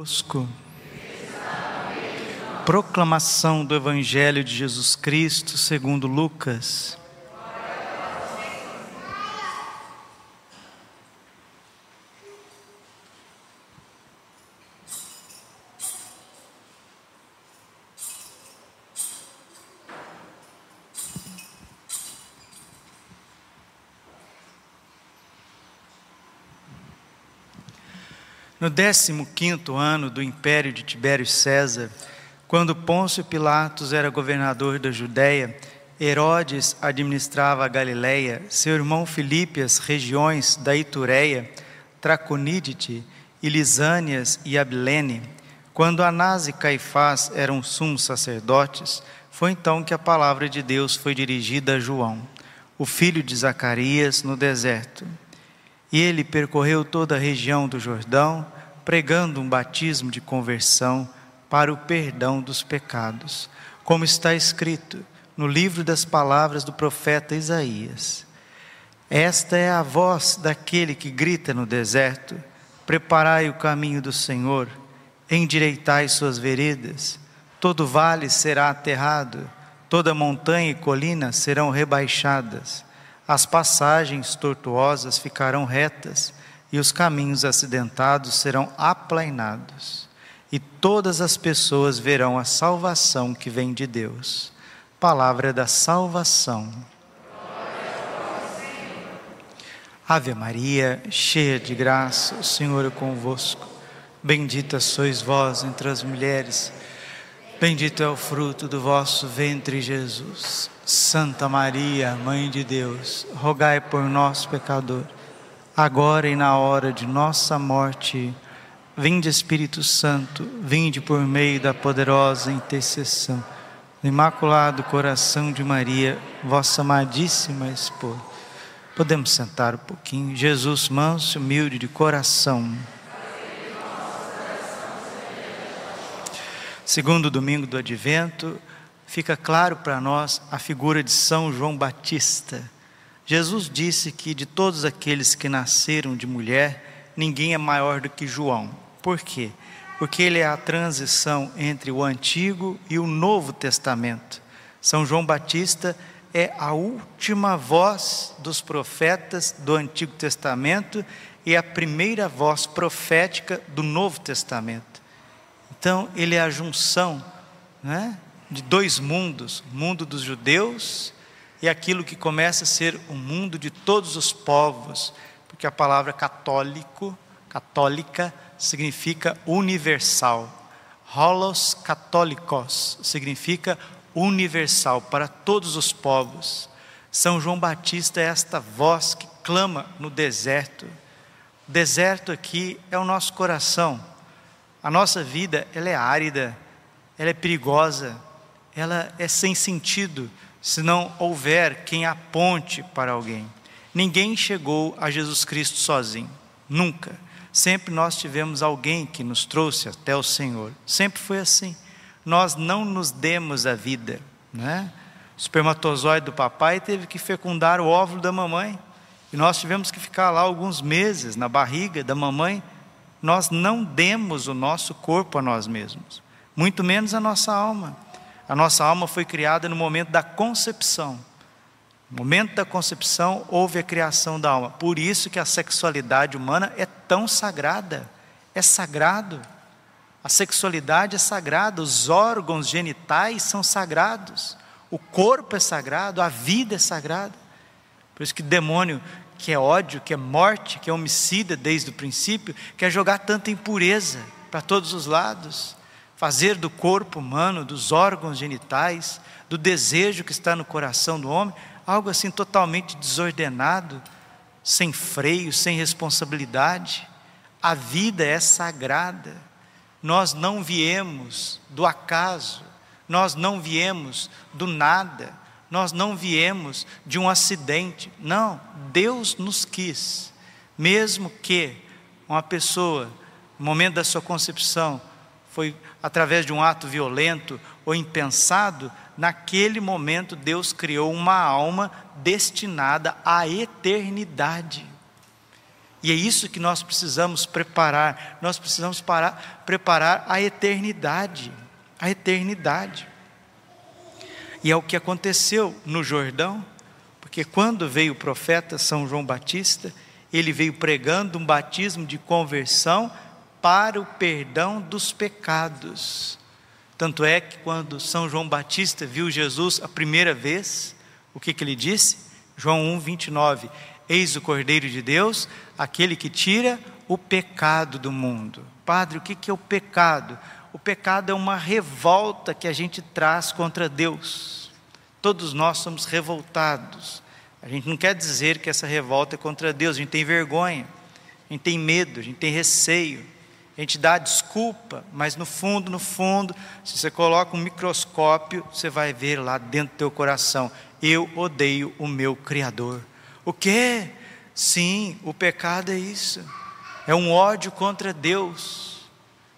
Conosco. Proclamação do Evangelho de Jesus Cristo segundo Lucas. No 15 ano do império de Tibério César, quando Pôncio Pilatos era governador da Judéia, Herodes administrava a Galiléia, seu irmão Filipe as regiões da Itureia, Traconídite, Ilisânias e Abilene. Quando Anás e Caifás eram sumos sacerdotes, foi então que a palavra de Deus foi dirigida a João, o filho de Zacarias, no deserto. E ele percorreu toda a região do Jordão, pregando um batismo de conversão para o perdão dos pecados, como está escrito no livro das palavras do profeta Isaías. Esta é a voz daquele que grita no deserto: Preparai o caminho do Senhor, endireitai suas veredas. Todo vale será aterrado, toda montanha e colina serão rebaixadas as passagens tortuosas ficarão retas e os caminhos acidentados serão aplainados, e todas as pessoas verão a salvação que vem de Deus. Palavra da salvação. Ave Maria, cheia de graça, o Senhor é convosco. Bendita sois vós entre as mulheres. Bendito é o fruto do vosso ventre, Jesus. Santa Maria, Mãe de Deus, rogai por nós, pecador, agora e na hora de nossa morte. Vinde, Espírito Santo, vinde por meio da poderosa intercessão do Imaculado Coração de Maria, vossa amadíssima esposa. Podemos sentar um pouquinho. Jesus, manso, humilde de coração. Segundo domingo do Advento, fica claro para nós a figura de São João Batista. Jesus disse que de todos aqueles que nasceram de mulher, ninguém é maior do que João. Por quê? Porque ele é a transição entre o Antigo e o Novo Testamento. São João Batista é a última voz dos profetas do Antigo Testamento e a primeira voz profética do Novo Testamento. Então, ele é a junção né, de dois mundos: mundo dos judeus e aquilo que começa a ser o mundo de todos os povos, porque a palavra católico, católica, significa universal. Holos católicos significa universal para todos os povos. São João Batista é esta voz que clama no deserto. O deserto aqui é o nosso coração. A nossa vida, ela é árida, ela é perigosa, ela é sem sentido se não houver quem aponte para alguém. Ninguém chegou a Jesus Cristo sozinho, nunca. Sempre nós tivemos alguém que nos trouxe até o Senhor. Sempre foi assim. Nós não nos demos a vida, né? O espermatozoide do papai teve que fecundar o óvulo da mamãe. E nós tivemos que ficar lá alguns meses na barriga da mamãe. Nós não demos o nosso corpo a nós mesmos, muito menos a nossa alma. A nossa alma foi criada no momento da concepção. No momento da concepção houve a criação da alma. Por isso que a sexualidade humana é tão sagrada. É sagrado. A sexualidade é sagrada, os órgãos genitais são sagrados. O corpo é sagrado, a vida é sagrada. Por isso que demônio que é ódio, que é morte, que é homicida desde o princípio, quer jogar tanta impureza para todos os lados fazer do corpo humano, dos órgãos genitais, do desejo que está no coração do homem, algo assim totalmente desordenado, sem freio, sem responsabilidade. A vida é sagrada. Nós não viemos do acaso, nós não viemos do nada, nós não viemos de um acidente. Não, Deus nos quis, mesmo que uma pessoa, no momento da sua concepção, foi através de um ato violento ou impensado, naquele momento Deus criou uma alma destinada à eternidade. E é isso que nós precisamos preparar. Nós precisamos parar, preparar a eternidade. A eternidade. E é o que aconteceu no Jordão, porque quando veio o profeta São João Batista, ele veio pregando um batismo de conversão para o perdão dos pecados. Tanto é que quando São João Batista viu Jesus a primeira vez, o que, que ele disse? João 1, 29. Eis o Cordeiro de Deus, aquele que tira o pecado do mundo. Padre, o que, que é o pecado? O pecado é uma revolta que a gente traz contra Deus. Todos nós somos revoltados. A gente não quer dizer que essa revolta é contra Deus, a gente tem vergonha, a gente tem medo, a gente tem receio, a gente dá desculpa, mas no fundo, no fundo, se você coloca um microscópio, você vai ver lá dentro do teu coração: eu odeio o meu Criador. O quê? Sim, o pecado é isso, é um ódio contra Deus.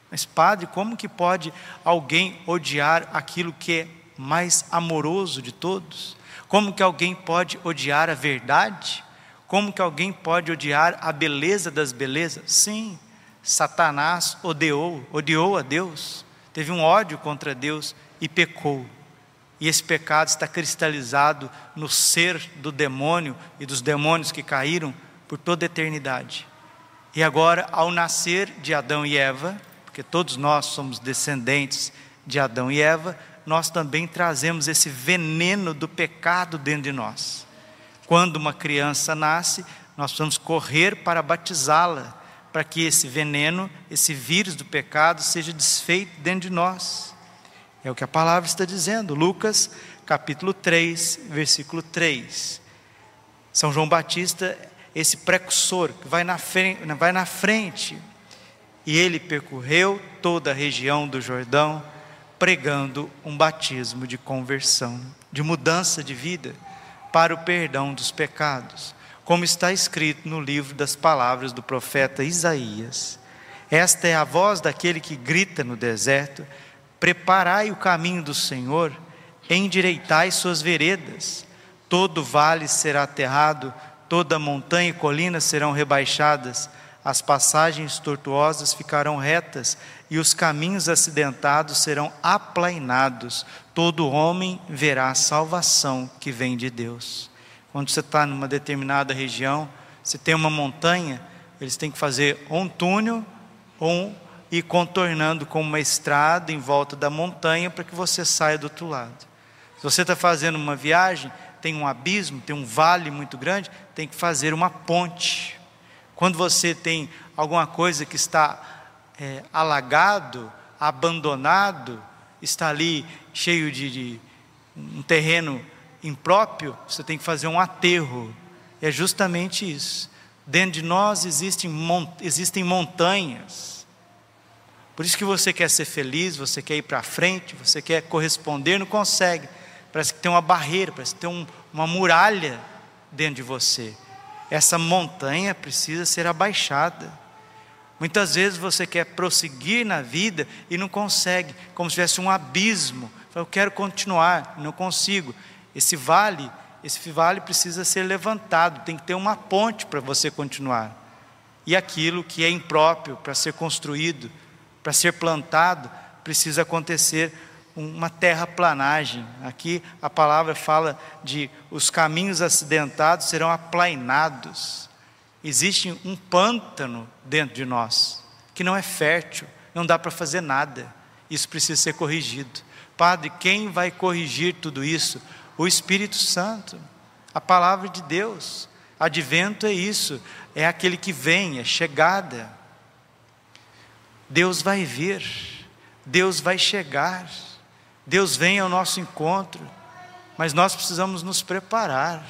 Mas, padre, como que pode alguém odiar aquilo que é mais amoroso de todos? Como que alguém pode odiar a verdade? Como que alguém pode odiar a beleza das belezas? Sim, Satanás odiou, odiou a Deus, teve um ódio contra Deus e pecou. E esse pecado está cristalizado no ser do demônio e dos demônios que caíram por toda a eternidade. E agora, ao nascer de Adão e Eva, porque todos nós somos descendentes de Adão e Eva, nós também trazemos esse veneno do pecado dentro de nós. Quando uma criança nasce, nós precisamos correr para batizá-la, para que esse veneno, esse vírus do pecado seja desfeito dentro de nós. É o que a palavra está dizendo, Lucas capítulo 3, versículo 3. São João Batista, esse precursor que vai na frente, vai na frente e ele percorreu toda a região do Jordão, pregando um batismo de conversão, de mudança de vida para o perdão dos pecados, como está escrito no livro das palavras do profeta Isaías. Esta é a voz daquele que grita no deserto: Preparai o caminho do Senhor, endireitai suas veredas. Todo vale será aterrado, toda montanha e colina serão rebaixadas as passagens tortuosas ficarão retas e os caminhos acidentados serão aplainados. Todo homem verá a salvação que vem de Deus. Quando você está numa determinada região, se tem uma montanha, eles têm que fazer um túnel ou ir contornando com uma estrada em volta da montanha para que você saia do outro lado. Se você está fazendo uma viagem, tem um abismo, tem um vale muito grande, tem que fazer uma ponte quando você tem alguma coisa que está é, alagado, abandonado, está ali cheio de, de um terreno impróprio, você tem que fazer um aterro. É justamente isso. Dentro de nós existem, existem montanhas. Por isso que você quer ser feliz, você quer ir para frente, você quer corresponder, não consegue. Parece que tem uma barreira, parece que tem um, uma muralha dentro de você essa montanha precisa ser abaixada. Muitas vezes você quer prosseguir na vida e não consegue, como se tivesse um abismo. Eu quero continuar, não consigo. Esse vale, esse vale precisa ser levantado, tem que ter uma ponte para você continuar. E aquilo que é impróprio para ser construído, para ser plantado, precisa acontecer uma terraplanagem. Aqui a palavra fala de os caminhos acidentados serão aplainados. Existe um pântano dentro de nós que não é fértil, não dá para fazer nada. Isso precisa ser corrigido. Padre, quem vai corrigir tudo isso? O Espírito Santo, a palavra de Deus. Advento é isso, é aquele que vem, é chegada. Deus vai vir, Deus vai chegar. Deus vem ao nosso encontro, mas nós precisamos nos preparar.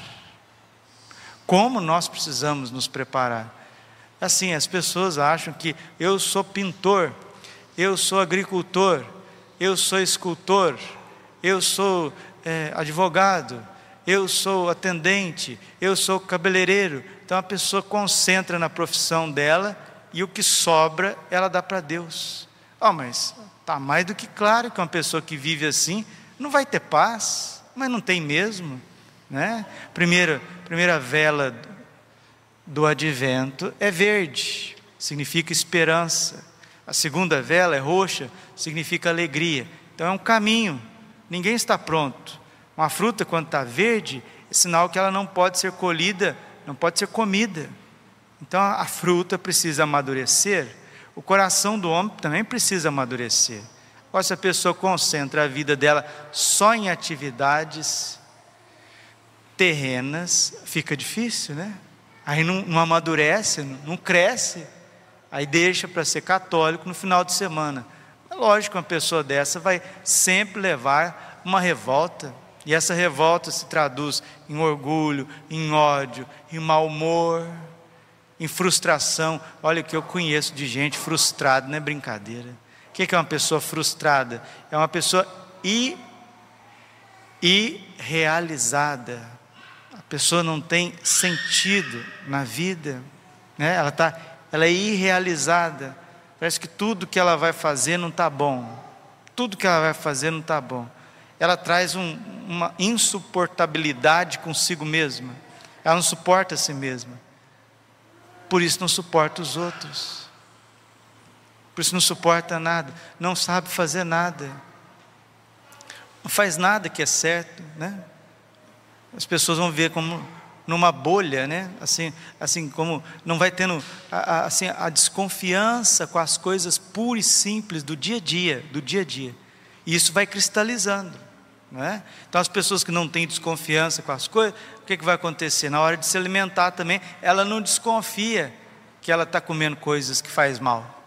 Como nós precisamos nos preparar? Assim, as pessoas acham que eu sou pintor, eu sou agricultor, eu sou escultor, eu sou é, advogado, eu sou atendente, eu sou cabeleireiro. Então a pessoa concentra na profissão dela e o que sobra ela dá para Deus. Oh, mas Está mais do que claro que uma pessoa que vive assim não vai ter paz, mas não tem mesmo. Né? Primeira, primeira vela do advento é verde, significa esperança. A segunda vela é roxa, significa alegria. Então é um caminho, ninguém está pronto. Uma fruta, quando está verde, é sinal que ela não pode ser colhida, não pode ser comida. Então a fruta precisa amadurecer, o coração do homem também precisa amadurecer. Ou se a pessoa concentra a vida dela só em atividades terrenas, fica difícil, né? Aí não, não amadurece, não cresce, aí deixa para ser católico no final de semana. É lógico que uma pessoa dessa vai sempre levar uma revolta, e essa revolta se traduz em orgulho, em ódio, em mau humor, em frustração. Olha o que eu conheço de gente frustrada, não é brincadeira. O que é uma pessoa frustrada? É uma pessoa irrealizada. A pessoa não tem sentido na vida, né? ela, tá, ela é irrealizada. Parece que tudo que ela vai fazer não está bom. Tudo que ela vai fazer não está bom ela traz um, uma insuportabilidade consigo mesma. Ela não suporta a si mesma. Por isso não suporta os outros. Por isso não suporta nada. Não sabe fazer nada. Não faz nada que é certo, né? As pessoas vão ver como numa bolha, né? Assim, assim como não vai tendo a, a, assim, a desconfiança com as coisas puras e simples do dia a dia, do dia a dia. E isso vai cristalizando. É? Então, as pessoas que não têm desconfiança com as coisas, o que, que vai acontecer? Na hora de se alimentar também, ela não desconfia que ela está comendo coisas que faz mal.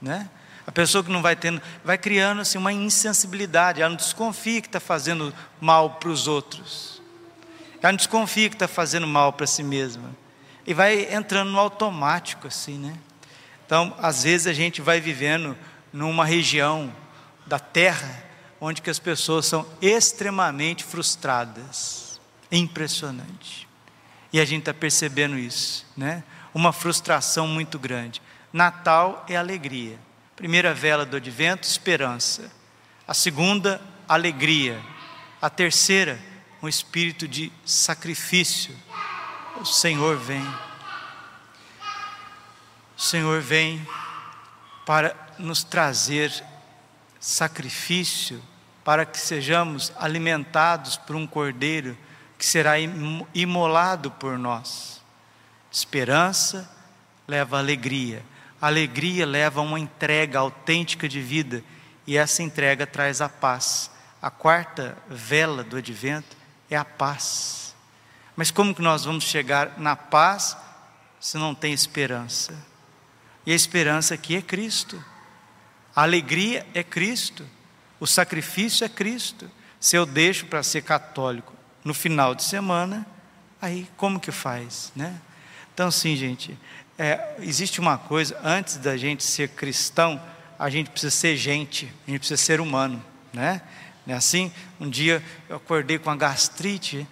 Né? A pessoa que não vai tendo, vai criando assim, uma insensibilidade, ela não desconfia que está fazendo mal para os outros, ela não desconfia que está fazendo mal para si mesma, e vai entrando no automático assim, né? Então, às vezes a gente vai vivendo numa região da terra onde que as pessoas são extremamente frustradas. Impressionante. E a gente está percebendo isso, né? Uma frustração muito grande. Natal é alegria. Primeira vela do advento, esperança. A segunda, alegria. A terceira, um espírito de sacrifício. O Senhor vem. O Senhor vem para nos trazer sacrifício para que sejamos alimentados por um cordeiro que será imolado por nós. Esperança leva alegria, alegria leva a uma entrega autêntica de vida, e essa entrega traz a paz. A quarta vela do advento é a paz. Mas como que nós vamos chegar na paz se não tem esperança? E a esperança aqui é Cristo. A alegria é Cristo. O sacrifício é Cristo. Se eu deixo para ser católico no final de semana, aí como que faz, né? Então, sim, gente, é, existe uma coisa, antes da gente ser cristão, a gente precisa ser gente, a gente precisa ser humano, né? É assim, um dia eu acordei com uma gastrite,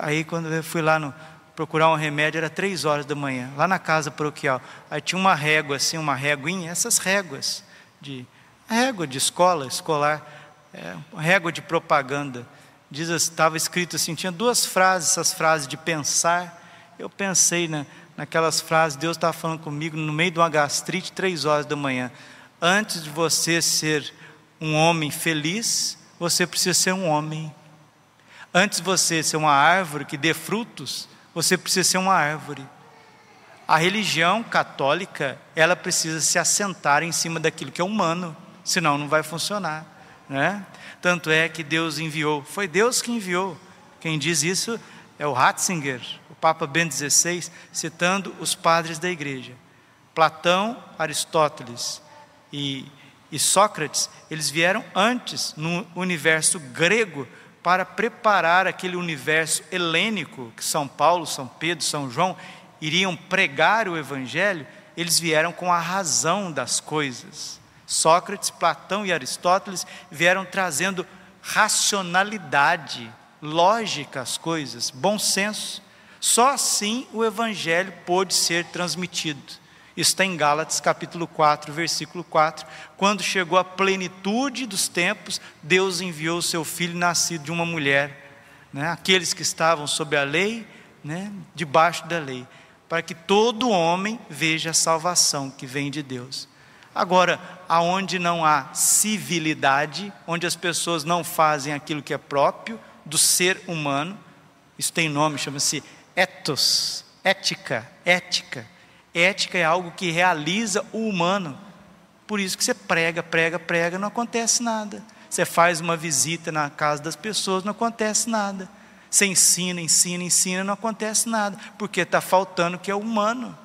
aí quando eu fui lá no, procurar um remédio, era três horas da manhã, lá na casa paroquial, aí tinha uma régua assim, uma réguinha, essas réguas de régua de escola, escolar, é, régua de propaganda. Estava escrito assim, tinha duas frases, essas frases de pensar. Eu pensei na, naquelas frases, Deus estava falando comigo no meio de uma gastrite, três horas da manhã. Antes de você ser um homem feliz, você precisa ser um homem. Antes de você ser uma árvore que dê frutos, você precisa ser uma árvore. A religião católica, ela precisa se assentar em cima daquilo que é humano senão não vai funcionar. Né? Tanto é que Deus enviou, foi Deus que enviou. Quem diz isso é o Ratzinger, o Papa Bento XVI, citando os padres da igreja. Platão, Aristóteles e, e Sócrates, eles vieram antes no universo grego para preparar aquele universo helênico que São Paulo, São Pedro, São João iriam pregar o evangelho, eles vieram com a razão das coisas. Sócrates, Platão e Aristóteles vieram trazendo racionalidade, lógica às coisas, bom senso. Só assim o evangelho pôde ser transmitido. Está em Gálatas capítulo 4, versículo 4. Quando chegou a plenitude dos tempos, Deus enviou o seu filho nascido de uma mulher. Né? Aqueles que estavam sob a lei, né? debaixo da lei para que todo homem veja a salvação que vem de Deus. Agora, aonde não há civilidade, onde as pessoas não fazem aquilo que é próprio do ser humano, isso tem nome, chama-se ethos, ética, ética. Ética é algo que realiza o humano. Por isso que você prega, prega, prega, não acontece nada. Você faz uma visita na casa das pessoas, não acontece nada. Você ensina, ensina, ensina, não acontece nada, porque está faltando o que é humano.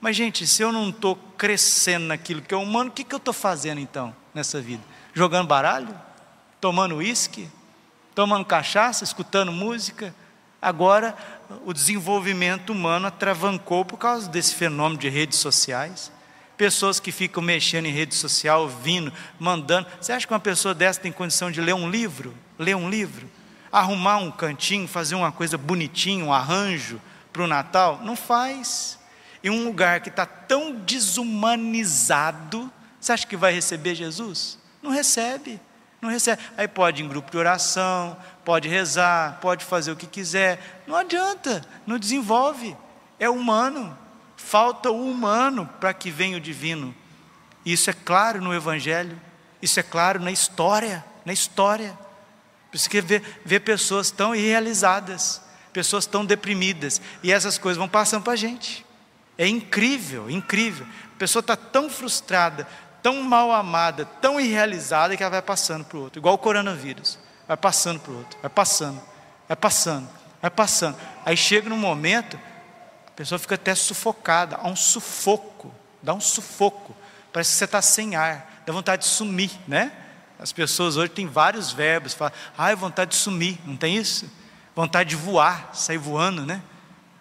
Mas, gente, se eu não estou crescendo naquilo que é humano, o que, que eu estou fazendo então nessa vida? Jogando baralho? Tomando uísque? Tomando cachaça? Escutando música? Agora, o desenvolvimento humano atravancou por causa desse fenômeno de redes sociais. Pessoas que ficam mexendo em rede social, vindo, mandando. Você acha que uma pessoa dessa tem condição de ler um livro? Ler um livro? Arrumar um cantinho, fazer uma coisa bonitinha, um arranjo para o Natal? Não faz em um lugar que está tão desumanizado, você acha que vai receber Jesus? Não recebe, não recebe. Aí pode ir em grupo de oração, pode rezar, pode fazer o que quiser, não adianta, não desenvolve, é humano, falta o humano para que venha o divino. Isso é claro no Evangelho, isso é claro na história, na história. Por isso que vê, vê pessoas tão irrealizadas, pessoas tão deprimidas, e essas coisas vão passando para a gente. É incrível, incrível. A pessoa está tão frustrada, tão mal amada, tão irrealizada que ela vai passando para o outro, igual o coronavírus. Vai passando para o outro, vai passando, vai passando, vai passando. Aí chega num momento, a pessoa fica até sufocada, há um sufoco, dá um sufoco. Parece que você está sem ar, dá vontade de sumir, né? As pessoas hoje têm vários verbos, falam, ai, vontade de sumir, não tem isso? Vontade de voar, sair voando, né?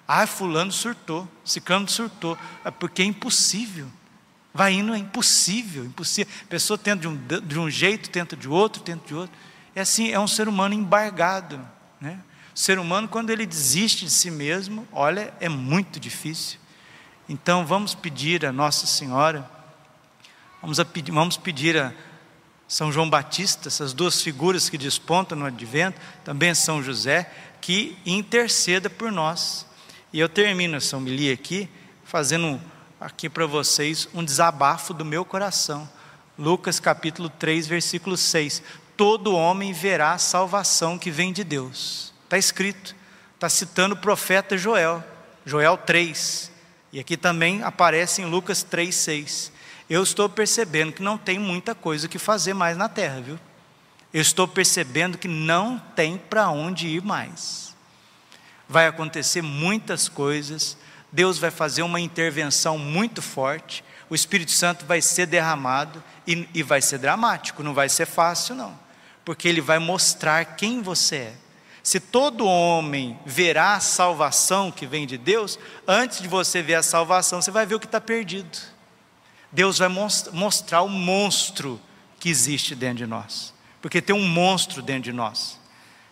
Ah, fulano surtou, ciclano surtou, é porque é impossível. Vai indo, é impossível, impossível. A pessoa tenta de um, de um jeito, tenta de outro, tenta de outro. É assim, é um ser humano embargado. Né? O ser humano, quando ele desiste de si mesmo, olha, é muito difícil. Então vamos pedir a Nossa Senhora, vamos, pedir, vamos pedir a São João Batista, essas duas figuras que despontam no advento, também São José, que interceda por nós e eu termino essa homilia aqui, fazendo aqui para vocês um desabafo do meu coração. Lucas capítulo 3, versículo 6. Todo homem verá a salvação que vem de Deus. Está escrito, está citando o profeta Joel, Joel 3. E aqui também aparece em Lucas 3, 6. Eu estou percebendo que não tem muita coisa que fazer mais na terra, viu? Eu estou percebendo que não tem para onde ir mais vai acontecer muitas coisas, Deus vai fazer uma intervenção muito forte, o Espírito Santo vai ser derramado e, e vai ser dramático, não vai ser fácil, não, porque ele vai mostrar quem você é. Se todo homem verá a salvação que vem de Deus, antes de você ver a salvação, você vai ver o que está perdido. Deus vai mostrar o monstro que existe dentro de nós, porque tem um monstro dentro de nós,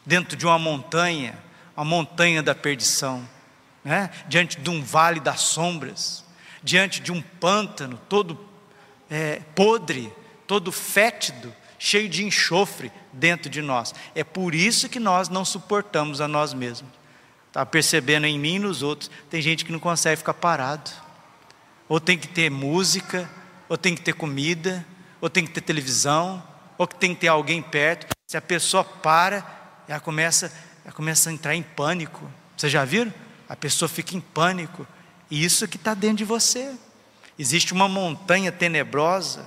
dentro de uma montanha, a montanha da perdição, né? diante de um vale das sombras, diante de um pântano todo é, podre, todo fétido, cheio de enxofre dentro de nós. É por isso que nós não suportamos a nós mesmos. Está percebendo em mim e nos outros? Tem gente que não consegue ficar parado. Ou tem que ter música, ou tem que ter comida, ou tem que ter televisão, ou que tem que ter alguém perto. Se a pessoa para, ela começa ela começa a entrar em pânico. Vocês já viram? A pessoa fica em pânico. E isso que está dentro de você. Existe uma montanha tenebrosa,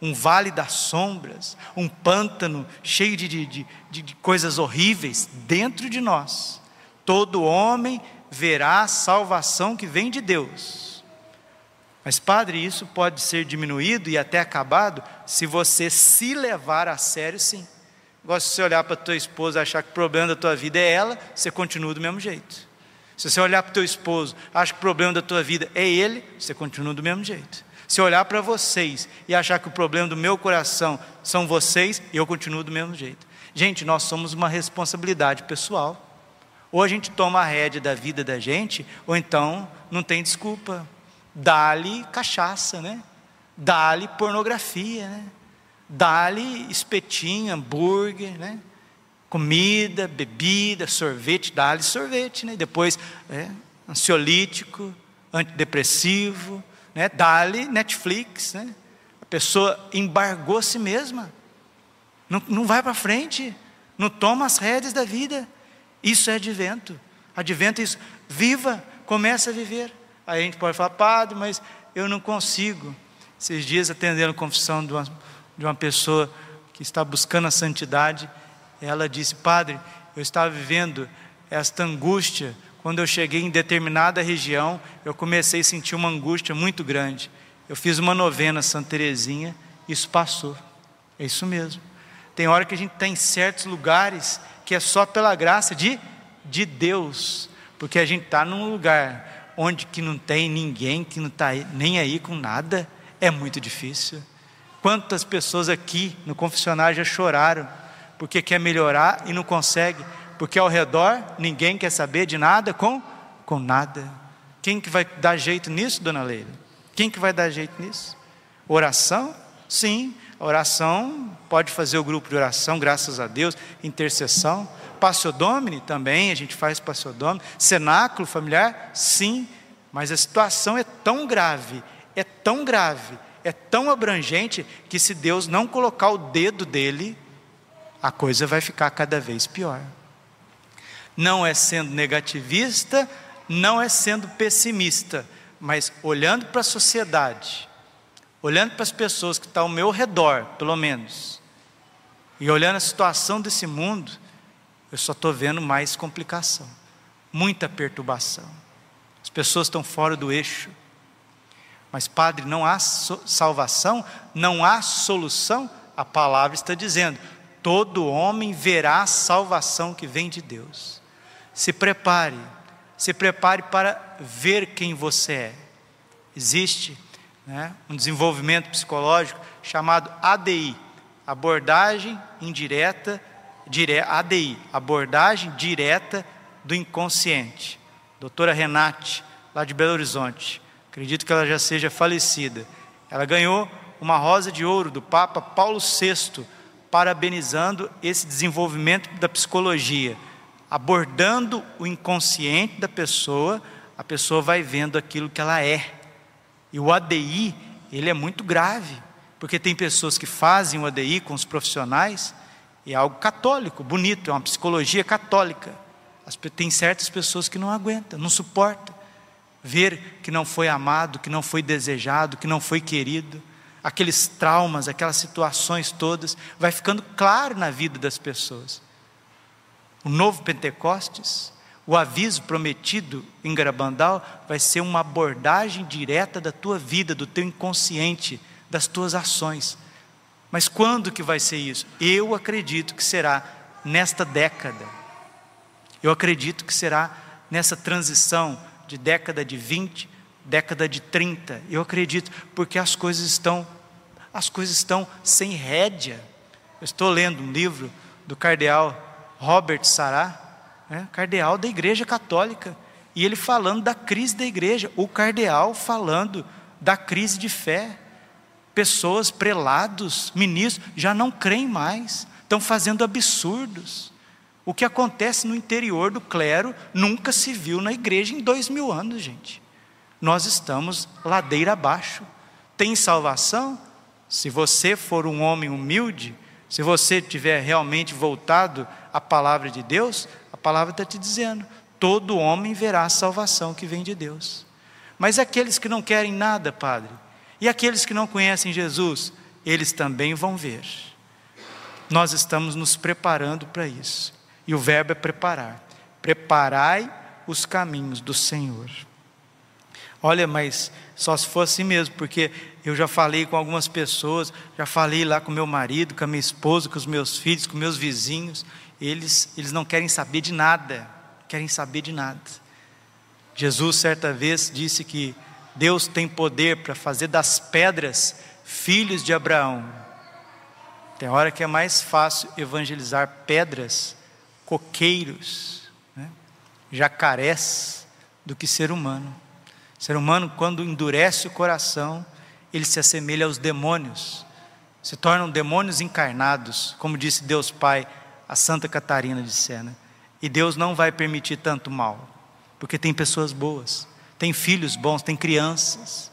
um vale das sombras, um pântano cheio de, de, de, de coisas horríveis dentro de nós. Todo homem verá a salvação que vem de Deus. Mas, padre, isso pode ser diminuído e até acabado se você se levar a sério, sim. Gosto de você olhar para a tua esposa e achar que o problema da tua vida é ela, você continua do mesmo jeito. Se você olhar para o teu esposo, acha que o problema da tua vida é ele, você continua do mesmo jeito. Se olhar para vocês e achar que o problema do meu coração são vocês, eu continuo do mesmo jeito. Gente, nós somos uma responsabilidade pessoal. Ou a gente toma a rédea da vida da gente, ou então não tem desculpa. Dá-lhe cachaça, né? Dá-lhe pornografia, né? dá-lhe espetinho, hambúrguer, né? Comida, bebida, sorvete, dá-lhe sorvete, né? depois é, ansiolítico, antidepressivo, né? Dali, Netflix, né? A pessoa embargou si mesma, não, não vai para frente, não toma as rédeas da vida. Isso é advento. Advento é isso. Viva, começa a viver. Aí a gente pode falar, padre, mas eu não consigo. Esses dias, atendendo a confissão de uma, de uma pessoa que está buscando a santidade, ela disse: Padre, eu estava vivendo esta angústia. Quando eu cheguei em determinada região, eu comecei a sentir uma angústia muito grande. Eu fiz uma novena Santa Teresinha, isso passou. É isso mesmo. Tem hora que a gente está em certos lugares que é só pela graça de, de Deus, porque a gente está num lugar onde que não tem ninguém, que não está nem aí com nada, é muito difícil. Quantas pessoas aqui no confessionário já choraram porque quer melhorar e não consegue, porque ao redor ninguém quer saber de nada com, com nada. Quem que vai dar jeito nisso, dona Leila? Quem que vai dar jeito nisso? Oração? Sim, oração pode fazer o grupo de oração, graças a Deus, intercessão. Passiodomine também, a gente faz passiodomine. Cenáculo familiar? Sim, mas a situação é tão grave, é tão grave, é tão abrangente, que se Deus não colocar o dedo dele, a coisa vai ficar cada vez pior. Não é sendo negativista, não é sendo pessimista, mas olhando para a sociedade, olhando para as pessoas que estão ao meu redor, pelo menos, e olhando a situação desse mundo, eu só estou vendo mais complicação, muita perturbação. As pessoas estão fora do eixo. Mas, Padre, não há salvação, não há solução. A palavra está dizendo: todo homem verá a salvação que vem de Deus. Se prepare, se prepare para ver quem você é. Existe né, um desenvolvimento psicológico chamado ADI, abordagem indireta, dire, ADI, abordagem direta do inconsciente. Doutora Renate, lá de Belo Horizonte, acredito que ela já seja falecida. Ela ganhou uma rosa de ouro do Papa Paulo VI parabenizando esse desenvolvimento da psicologia, abordando o inconsciente da pessoa, a pessoa vai vendo aquilo que ela é. E o ADI, ele é muito grave, porque tem pessoas que fazem o ADI com os profissionais, é algo católico, bonito, é uma psicologia católica. Tem certas pessoas que não aguentam, não suportam ver que não foi amado, que não foi desejado, que não foi querido aqueles traumas, aquelas situações todas, vai ficando claro na vida das pessoas. O novo Pentecostes, o aviso prometido em Garabandal, vai ser uma abordagem direta da tua vida, do teu inconsciente, das tuas ações. Mas quando que vai ser isso? Eu acredito que será nesta década. Eu acredito que será nessa transição de década de 20 década de 30. Eu acredito, porque as coisas estão as coisas estão sem rédea. Eu estou lendo um livro do cardeal Robert Sará, né, cardeal da Igreja Católica, e ele falando da crise da igreja, o cardeal falando da crise de fé. Pessoas, prelados, ministros, já não creem mais, estão fazendo absurdos. O que acontece no interior do clero nunca se viu na igreja em dois mil anos, gente nós estamos ladeira abaixo. Tem salvação? Se você for um homem humilde, se você tiver realmente voltado à palavra de Deus, a palavra está te dizendo: todo homem verá a salvação que vem de Deus. Mas aqueles que não querem nada, Padre, e aqueles que não conhecem Jesus, eles também vão ver. Nós estamos nos preparando para isso. E o verbo é preparar. Preparai os caminhos do Senhor. Olha, mas só se for assim mesmo, porque eu já falei com algumas pessoas, já falei lá com meu marido, com a minha esposa, com os meus filhos, com meus vizinhos, eles, eles não querem saber de nada, querem saber de nada. Jesus, certa vez, disse que Deus tem poder para fazer das pedras filhos de Abraão. Tem hora que é mais fácil evangelizar pedras, coqueiros, né? jacarés, do que ser humano. O ser humano, quando endurece o coração, ele se assemelha aos demônios, se tornam demônios encarnados, como disse Deus Pai a Santa Catarina de Sena. E Deus não vai permitir tanto mal, porque tem pessoas boas, tem filhos bons, tem crianças,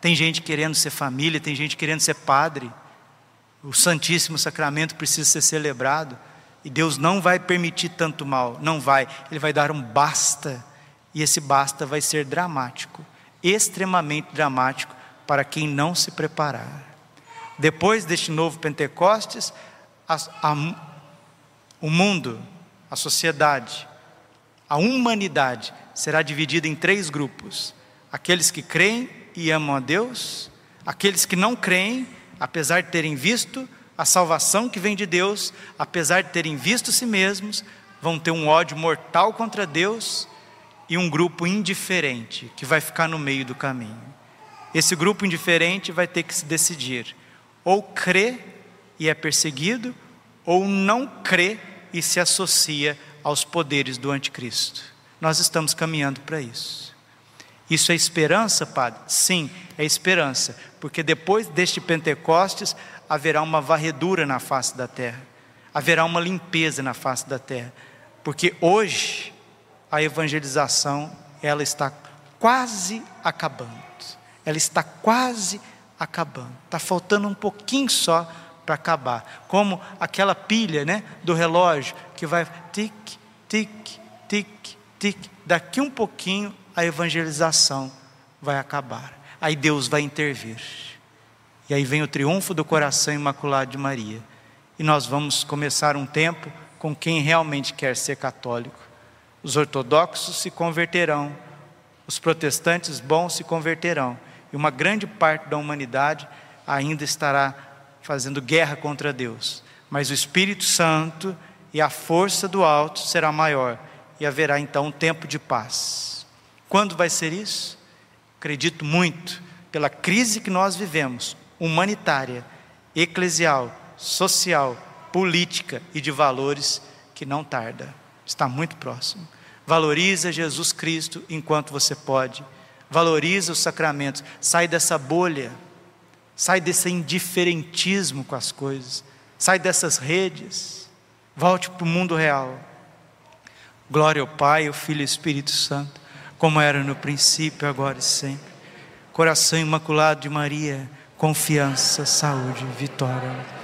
tem gente querendo ser família, tem gente querendo ser padre. O Santíssimo Sacramento precisa ser celebrado e Deus não vai permitir tanto mal, não vai. Ele vai dar um basta e esse basta vai ser dramático, extremamente dramático para quem não se preparar. Depois deste novo Pentecostes, a, a, o mundo, a sociedade, a humanidade será dividida em três grupos: aqueles que creem e amam a Deus, aqueles que não creem, apesar de terem visto a salvação que vem de Deus, apesar de terem visto si mesmos, vão ter um ódio mortal contra Deus e um grupo indiferente que vai ficar no meio do caminho. Esse grupo indiferente vai ter que se decidir: ou crê e é perseguido, ou não crê e se associa aos poderes do anticristo. Nós estamos caminhando para isso. Isso é esperança, Padre? Sim, é esperança, porque depois deste Pentecostes haverá uma varredura na face da terra, haverá uma limpeza na face da terra, porque hoje a evangelização ela está quase acabando, ela está quase acabando, está faltando um pouquinho só para acabar, como aquela pilha, né, do relógio que vai tic, tic, tic, tic. Daqui um pouquinho a evangelização vai acabar. Aí Deus vai intervir. E aí vem o triunfo do coração imaculado de Maria. E nós vamos começar um tempo com quem realmente quer ser católico. Os ortodoxos se converterão, os protestantes bons se converterão, e uma grande parte da humanidade ainda estará fazendo guerra contra Deus. Mas o Espírito Santo e a força do alto será maior e haverá então um tempo de paz. Quando vai ser isso? Acredito muito pela crise que nós vivemos, humanitária, eclesial, social, política e de valores que não tarda. Está muito próximo. Valoriza Jesus Cristo enquanto você pode. Valoriza os sacramentos. Sai dessa bolha. Sai desse indiferentismo com as coisas. Sai dessas redes Volte para o mundo real. Glória ao Pai, ao Filho e ao Espírito Santo, como era no princípio, agora e sempre. Coração imaculado de Maria, confiança, saúde, vitória.